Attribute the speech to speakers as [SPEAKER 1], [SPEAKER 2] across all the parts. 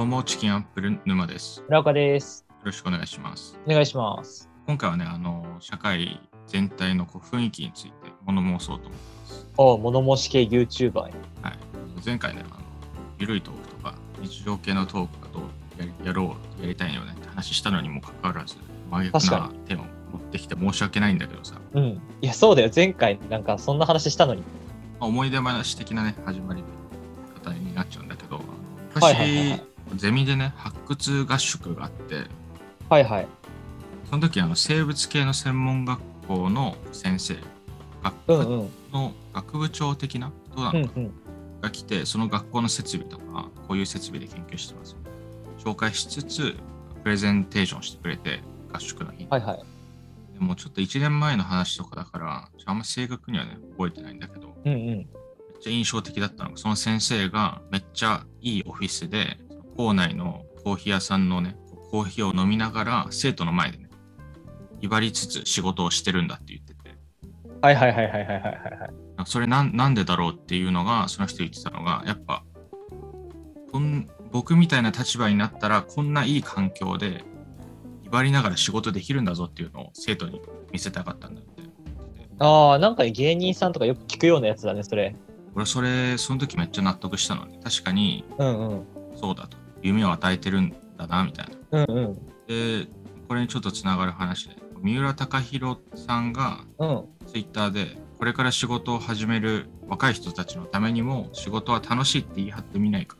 [SPEAKER 1] どうも、チキンアップル沼です。よ
[SPEAKER 2] 村岡です。
[SPEAKER 1] ろしくお願いします。
[SPEAKER 2] お願いします。
[SPEAKER 1] 今回はね、あの、社会全体のこう雰囲気について物申そうと思ってます。
[SPEAKER 2] お物申し系 YouTuber に。
[SPEAKER 1] はい。前回ね、あの、ゆるいトークとか、日常系のトークがどうやりやろう、やりたいよねって話したのにもかかわらず、真逆な手を持ってきて申し訳ないんだけどさ、
[SPEAKER 2] うん。いや、そうだよ。前回なんかそんな話したのに。
[SPEAKER 1] まあ思い出話的なね、始まり方になっちゃうんだけど、あの
[SPEAKER 2] はいはいはいはい
[SPEAKER 1] 昔、ゼミでね、発掘合宿があって、
[SPEAKER 2] はいはい。
[SPEAKER 1] その時あの生物系の専門学校の先生学部。の学部長的な人なのか
[SPEAKER 2] うんうん。
[SPEAKER 1] が来て、その学校の設備とかこういう設備で研究してます紹介しつつプレゼンテーションしてくれて合宿の日に、
[SPEAKER 2] はいはい。
[SPEAKER 1] でもちょっと1年前の話とかだからあんま正確にはね覚えてないんだけどめっ
[SPEAKER 2] うんうん。
[SPEAKER 1] ちゃ印象的だったのがその先生がめっちゃいいオフィスで校内のコーヒー屋さんのねコーヒーを飲みながら生徒の前でね威張りつつ仕事をしてるんだって言ってて
[SPEAKER 2] はいはいはいはいはいはいはい。
[SPEAKER 1] それなんなんでだろうっていうのがその人言ってたのがやっぱこん僕みたいな立場になったらこんないい環境で威張りながら仕事できるんだぞっていうのを生徒に見せたかったんだって
[SPEAKER 2] ああ、なんか芸人さんとかよく聞くようなやつだね、それ。
[SPEAKER 1] 俺それその時めっちゃ納得したのね確かに
[SPEAKER 2] うんうん。
[SPEAKER 1] そうだと夢を与えてるんだなみたいな
[SPEAKER 2] うんうん。
[SPEAKER 1] でこれにちょっとつながる話で三浦貴大さんが
[SPEAKER 2] うん。
[SPEAKER 1] ツイッターでこれから仕事を始める若い人たちのためにも仕事は楽しいって言い張ってみないか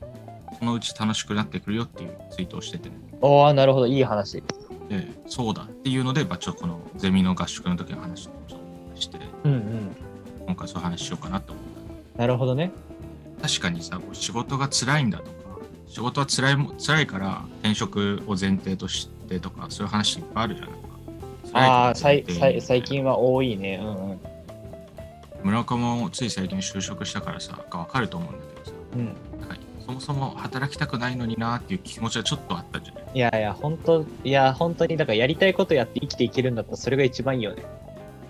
[SPEAKER 1] そのうち楽しくなってくるよっていうツイートをしててね
[SPEAKER 2] おー、なるほど。いい話。
[SPEAKER 1] でそうだっていうので、まあ、ちょっとこのゼミの合宿の時の話をして
[SPEAKER 2] うんうん。
[SPEAKER 1] 今回そういう話しようかなと思っ
[SPEAKER 2] なるほどね。
[SPEAKER 1] た確かにさ仕事が辛いんだとか仕事は辛いも辛いから転職を前提としてとかそういう話いっぱいあるじゃないか
[SPEAKER 2] あさい
[SPEAKER 1] 提に
[SPEAKER 2] さい最近は多いね。うんうん。
[SPEAKER 1] 村岡もつい最近就職したからさが分かると思うんだけどさ
[SPEAKER 2] うん。
[SPEAKER 1] なんかそもそも働きたくないのになっていう気持ちはちょっとあったんじゃない
[SPEAKER 2] いやいや、本当いや、本当に、だからやりたいことやって生きていけるんだったらそれが一番いいよね。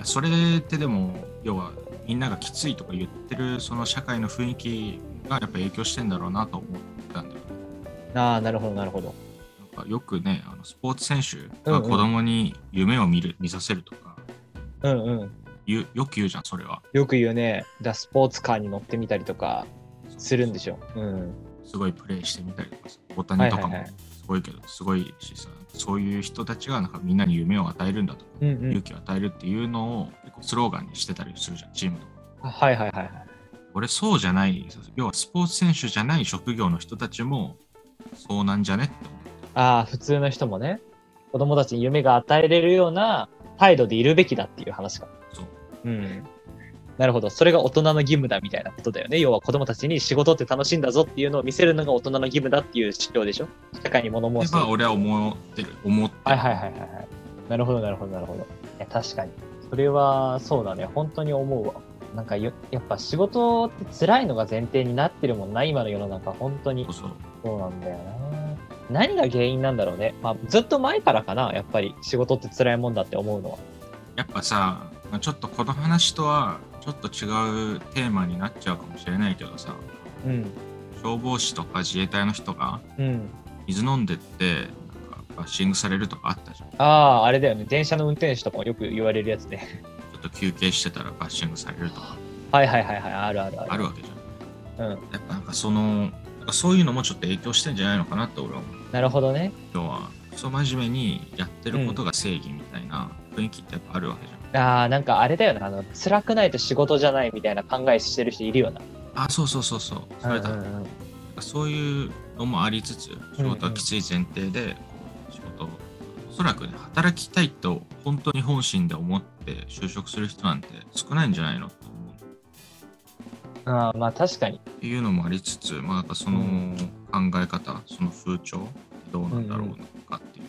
[SPEAKER 1] それってでも要はみんながきついとか言ってるその社会の雰囲気がやっぱ影響してんだろうなと思っ。
[SPEAKER 2] ああ、なるほどなるほど。
[SPEAKER 1] なんかよくねあのスポーツ選手が子供に夢を見る、見させるとか
[SPEAKER 2] うんうん。
[SPEAKER 1] 言うよく言うじゃんそれは。
[SPEAKER 2] よく言うね、だスポーツカーに乗ってみたりとかするんでしょ。うん。
[SPEAKER 1] すごいプレーしてみたりとかさ大谷とかも
[SPEAKER 2] はいはいはい
[SPEAKER 1] すごいけどすごいしさそういう人たちがなんかみんなに夢を与えるんだとか
[SPEAKER 2] うんうん。
[SPEAKER 1] 勇気を与えるっていうのを結構スローガンにしてたりするじゃんチームとか。
[SPEAKER 2] はいはいはいはい。
[SPEAKER 1] 俺そうじゃない要はスポーツ選手じゃない職業の人たちもそうなんじゃねって思う
[SPEAKER 2] ああ、普通の人もね、子供たちに夢が与えれるような態度でいるべきだっていう話か。
[SPEAKER 1] そう
[SPEAKER 2] うん。なるほど。それが大人の義務だみたいなことだよね。要は子供たちに仕事って楽しいんだぞっていうのを見せるのが大人の義務だっていう主張でしょ社会に物申す。
[SPEAKER 1] でまあ俺は思ってる思ってる
[SPEAKER 2] はいはいはいはいはい。なるほどなるほどなるほど。いや確かに。それはそうだね。本当に思うわ。なんかよやっぱ仕事って辛いのが前提になってるもんな、今の世の中。本当に
[SPEAKER 1] そう。
[SPEAKER 2] なんだよな。何が原因なんだろうね。まあずっと前からかな、やっぱり仕事って辛いもんだって思うのは。
[SPEAKER 1] やっぱさまあちょっとこの話とはちょっと違うテーマになっちゃうかもしれないけどさ
[SPEAKER 2] うん。
[SPEAKER 1] 消防士とか自衛隊の人が
[SPEAKER 2] うん。
[SPEAKER 1] 水飲んでってバッシングされるとかあったじゃんち
[SPEAKER 2] ああ、あれだよね。電車の運転手とかもよく言われるやつね。
[SPEAKER 1] と休憩してたらバッシングされるとか
[SPEAKER 2] はいはいはいはい。あるあるある。
[SPEAKER 1] あるわけじゃん
[SPEAKER 2] うん。
[SPEAKER 1] やっぱなんかそのそういうのもちょっと影響してんじゃないのかなって俺は思う
[SPEAKER 2] なるほどね。
[SPEAKER 1] 要はクソ真面目にやってることが正義みたいな雰囲気ってやっぱあるわけじゃん、
[SPEAKER 2] ああ、なんかあれだよな。あの、辛くないと仕事じゃないみたいな考えしてる人いるよな。
[SPEAKER 1] あそうそうそうそうそれだ、
[SPEAKER 2] うんうんうん
[SPEAKER 1] そういうのもありつつ仕事はきつい前提で、仕事をおそらくね働きたいと本当に本心で思って就職する人なんて少ないんじゃないのって思う
[SPEAKER 2] ああ、まあ確かに。
[SPEAKER 1] っていうのもありつつ、まあ、その
[SPEAKER 2] うん
[SPEAKER 1] 考え方、その風潮どうなんだろうのかっていう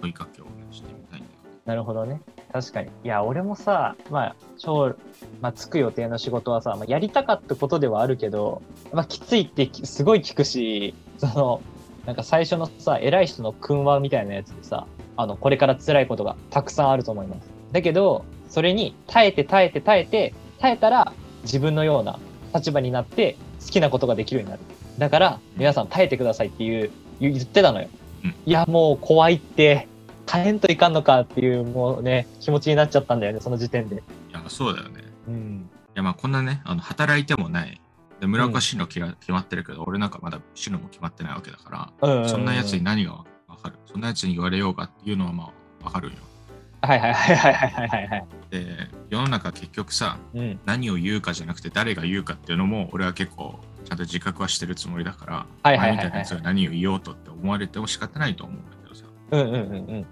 [SPEAKER 1] 問いかけをしてみたいんだよね。
[SPEAKER 2] なるほどね。確かに。いや、俺もさ、まあ、超、まあ、つく予定の仕事はさ、まあ、やりたかったことではあるけど、まあ、きついってきすごい聞くし、その、なんか最初のさ、偉い人の訓話みたいなやつでさ、あの、これから辛いことがたくさんあると思います。だけど、それに耐えて耐えて耐えて、耐えたら自分のような立場になって好きなことができるようになる。だから、皆さん耐えてくださいっていう言言ってたのよ。
[SPEAKER 1] うん
[SPEAKER 2] いや、もう怖いって、変えんといかんのかっていう、もうね、気持ちになっちゃったんだよね、その時点で。
[SPEAKER 1] いや、そうだよね。
[SPEAKER 2] うん。
[SPEAKER 1] いや、まあこんなね、あの働いてもない。で村岡進路決まってるけど、俺なんかまだ進路も決まってないわけだから、そんなやつに何がわかる？そんなやつに言われようかっていうのはまあわかるよ。
[SPEAKER 2] はいはいはいはいはいはいはい。
[SPEAKER 1] で、世の中結局さ、
[SPEAKER 2] うん。
[SPEAKER 1] 何を言うかじゃなくて誰が言うかっていうのも俺は結構ちゃんと自覚はしてるつもりだから、
[SPEAKER 2] はいはいはいはい
[SPEAKER 1] 前みたいなやつが何を言おうとって思われても仕方ないと思うんだけどさ、
[SPEAKER 2] うんうんうんうん。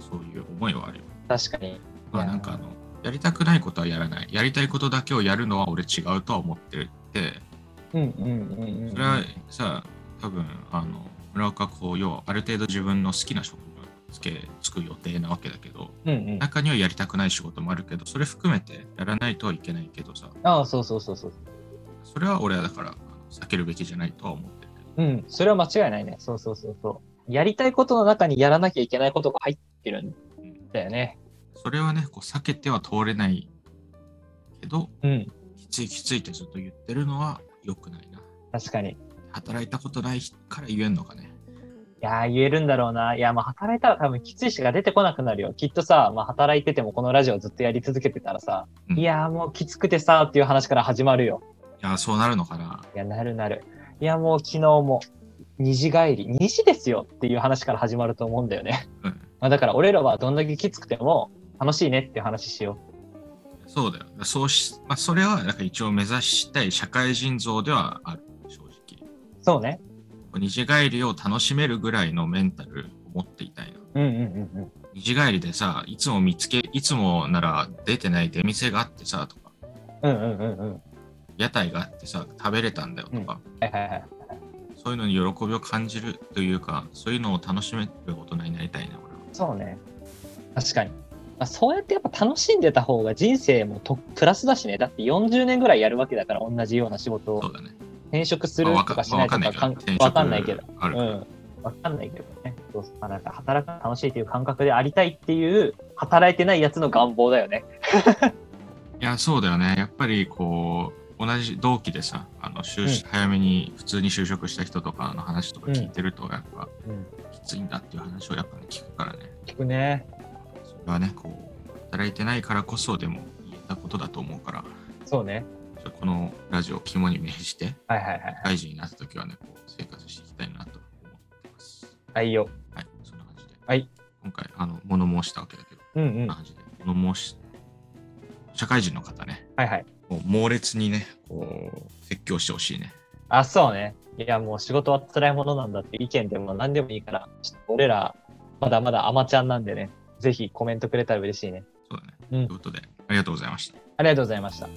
[SPEAKER 1] そういう思いはあるよ。
[SPEAKER 2] 確かに。
[SPEAKER 1] まあなんかあの、やりたくないことはやらない。やりたいことだけをやるのは俺違うとは思ってて、
[SPEAKER 2] うんうんうんうん。
[SPEAKER 1] それはさ、多分あの、村岡こう、要はある程度自分の好きな職業につけ、つく予定なわけだけど、
[SPEAKER 2] うんうん。
[SPEAKER 1] 中にはやりたくない仕事もあるけど、それ含めてやらないとはいけないけどさ、
[SPEAKER 2] ああ、そうそうそうそう。
[SPEAKER 1] それは俺はだから避けるべきじゃないとは思ってるけど。
[SPEAKER 2] うん。それは間違いないね。そうそうそうそう。やりたいことの中にやらなきゃいけないことが入ってるんだよね。
[SPEAKER 1] それはね、こう避けては通れないけど、
[SPEAKER 2] うん。
[SPEAKER 1] きついきついってずっと言ってるのは良くないな。
[SPEAKER 2] 確かに。い
[SPEAKER 1] 働いたことないから言えんのかね。
[SPEAKER 2] やー、言えるんだろうな。いや、まあ、働いたら多分きついしが出てこなくなるよ。きっとさ、まあ、働いててもこのラジオずっとやり続けてたらさ、
[SPEAKER 1] うん
[SPEAKER 2] いやー、もうきつくてさ、っていう話から始まるよ。
[SPEAKER 1] いや、そうなるのかな。
[SPEAKER 2] いや、なるなる。いや、もう昨日も、2時帰り、2時ですよっていう話から始まると思うんだよね。
[SPEAKER 1] うん。
[SPEAKER 2] まあ、だから俺らはどんだけきつくても楽しいねっていう話しよ
[SPEAKER 1] そうだよ。そうし、まあ、それはなんか一応目指したい社会人像ではある、正直。
[SPEAKER 2] う。そうね。
[SPEAKER 1] 二次帰りを楽しめるぐらいのメンタルを持っていたいな。
[SPEAKER 2] うんうんうんうん。
[SPEAKER 1] 二次帰りでさ、いつも見つけ、いつもなら出てない出店があってさ、とか、
[SPEAKER 2] うんうんうんうん。
[SPEAKER 1] 屋台があってさ、食べれたんだよとか、
[SPEAKER 2] はいはいはい。
[SPEAKER 1] そういうのに喜びを感じるというか、そういうのを楽しめる大人になりたいな、俺は。
[SPEAKER 2] そうね。確かに。まあ、そうやってやっぱ楽しんでた方が人生もとプラスだしね。だって40年ぐらいやるわけだから、同じような仕事を
[SPEAKER 1] そうだね。
[SPEAKER 2] 転職する
[SPEAKER 1] まあ
[SPEAKER 2] とかしないとかかんわかんないけど。。
[SPEAKER 1] あるから
[SPEAKER 2] うん。わかんないけどね。そうなんか働くの楽しいという感覚でありたいっていう、働いてないやつの願望だよね。
[SPEAKER 1] いや、そうだよね。やっぱりこう、同じ同期でさ、あの就
[SPEAKER 2] うん
[SPEAKER 1] 早めに普通に就職した人とかの話とか聞いてると、やっぱ
[SPEAKER 2] うん。
[SPEAKER 1] きついんだっていう話をやっぱね、聞くからね。
[SPEAKER 2] 聞くね。
[SPEAKER 1] はね、こう、働いてないからこそでも言えたことだと思うから、
[SPEAKER 2] そうね。
[SPEAKER 1] ちょこのラジオを肝に銘じて、
[SPEAKER 2] はいはいはい。
[SPEAKER 1] 社会人になった時はね、こう生活していきたいなと思ってます。
[SPEAKER 2] はいよ。
[SPEAKER 1] はい、そんな感じで。
[SPEAKER 2] はい。
[SPEAKER 1] 今回、あの、物申したわけだけど、
[SPEAKER 2] うんうん。
[SPEAKER 1] こんな感じで、物申し、社会人の方ね、
[SPEAKER 2] はいはい。
[SPEAKER 1] もう猛烈にね、こう、説教してほしいね。
[SPEAKER 2] あ、そうね。いや、もう仕事は辛いものなんだって意見でも何でもいいから、ちょっと俺ら、まだまだアマちゃんなんでね、ぜひコメントくれたら嬉しいね。
[SPEAKER 1] そうだね。
[SPEAKER 2] うん
[SPEAKER 1] ということで、ありがとうございました。
[SPEAKER 2] ありがとうございました。